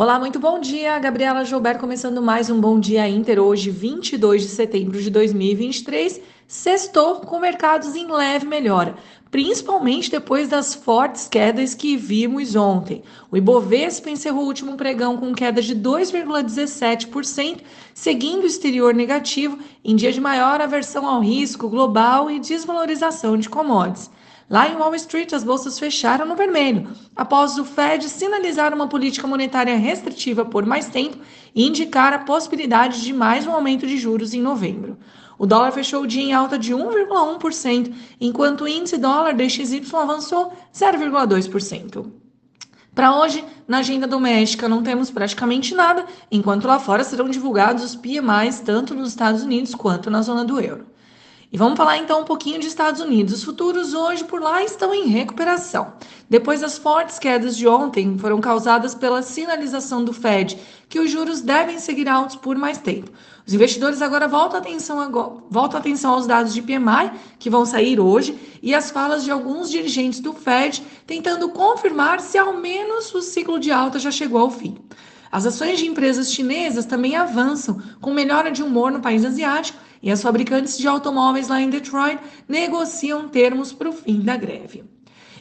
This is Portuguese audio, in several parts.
Olá, muito bom dia. Gabriela Gilberto começando mais um Bom Dia Inter, hoje 22 de setembro de 2023. Sextou com mercados em leve melhora, principalmente depois das fortes quedas que vimos ontem. O Ibovespa encerrou o último pregão com queda de 2,17%, seguindo o exterior negativo em dia de maior aversão ao risco global e desvalorização de commodities. Lá em Wall Street, as bolsas fecharam no vermelho, após o Fed sinalizar uma política monetária restritiva por mais tempo e indicar a possibilidade de mais um aumento de juros em novembro. O dólar fechou o dia em alta de 1,1%, enquanto o índice dólar DXY avançou 0,2%. Para hoje, na agenda doméstica, não temos praticamente nada, enquanto lá fora serão divulgados os PMIs tanto nos Estados Unidos quanto na zona do euro. E vamos falar então um pouquinho de Estados Unidos. Os futuros hoje por lá estão em recuperação. Depois das fortes quedas de ontem, foram causadas pela sinalização do Fed que os juros devem seguir altos por mais tempo. Os investidores agora voltam atenção, agora, voltam atenção aos dados de PMI que vão sair hoje e as falas de alguns dirigentes do Fed tentando confirmar se ao menos o ciclo de alta já chegou ao fim. As ações de empresas chinesas também avançam, com melhora de humor no país asiático, e as fabricantes de automóveis lá em Detroit negociam termos para o fim da greve.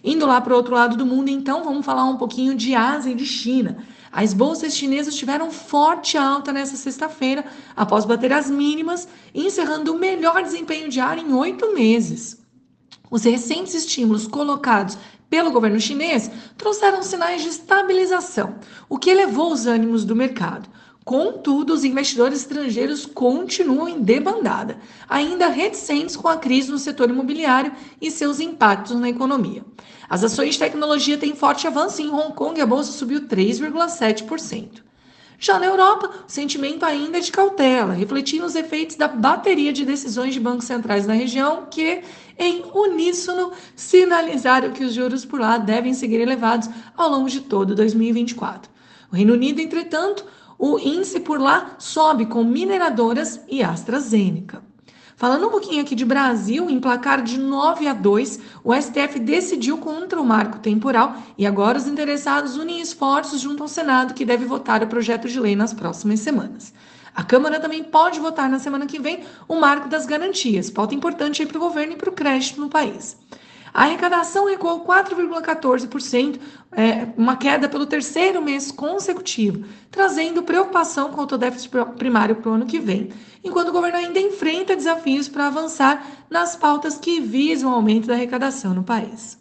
Indo lá para o outro lado do mundo, então, vamos falar um pouquinho de Ásia e de China. As bolsas chinesas tiveram forte alta nesta sexta-feira, após bater as mínimas, encerrando o melhor desempenho diário em oito meses. Os recentes estímulos colocados pelo governo chinês trouxeram sinais de estabilização, o que elevou os ânimos do mercado. Contudo, os investidores estrangeiros continuam em debandada, ainda reticentes com a crise no setor imobiliário e seus impactos na economia. As ações de tecnologia têm forte avanço em Hong Kong e a bolsa subiu 3,7%. Já na Europa, o sentimento ainda é de cautela, refletindo os efeitos da bateria de decisões de bancos centrais na região que, em uníssono, sinalizaram que os juros por lá devem seguir elevados ao longo de todo 2024. O Reino Unido, entretanto, o índice por lá sobe com mineradoras e AstraZeneca. Falando um pouquinho aqui de Brasil, em placar de 9 a 2, o STF decidiu contra o marco temporal e agora os interessados unem esforços junto ao Senado, que deve votar o projeto de lei nas próximas semanas. A Câmara também pode votar na semana que vem o marco das garantias, pauta importante para o governo e para o crédito no país. A arrecadação recuou 4,14%, é, uma queda pelo terceiro mês consecutivo, trazendo preocupação quanto ao déficit primário para o ano que vem, enquanto o governo ainda enfrenta desafios para avançar nas pautas que visam o aumento da arrecadação no país.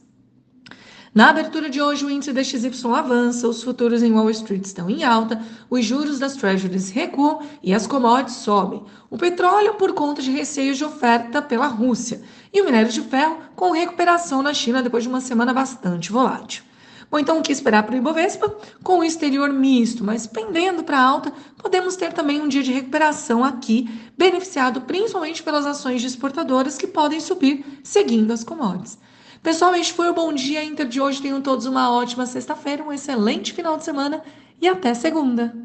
Na abertura de hoje, o índice DXY avança, os futuros em Wall Street estão em alta, os juros das treasuries recuam e as commodities sobem. O petróleo por conta de receios de oferta pela Rússia e o minério de ferro com recuperação na China depois de uma semana bastante volátil. Bom, então o que esperar para o Ibovespa? Com o exterior misto, mas pendendo para alta, podemos ter também um dia de recuperação aqui, beneficiado principalmente pelas ações de exportadoras que podem subir seguindo as commodities. Pessoal, este foi o Bom Dia Inter de hoje. Tenham todos uma ótima sexta-feira, um excelente final de semana e até segunda.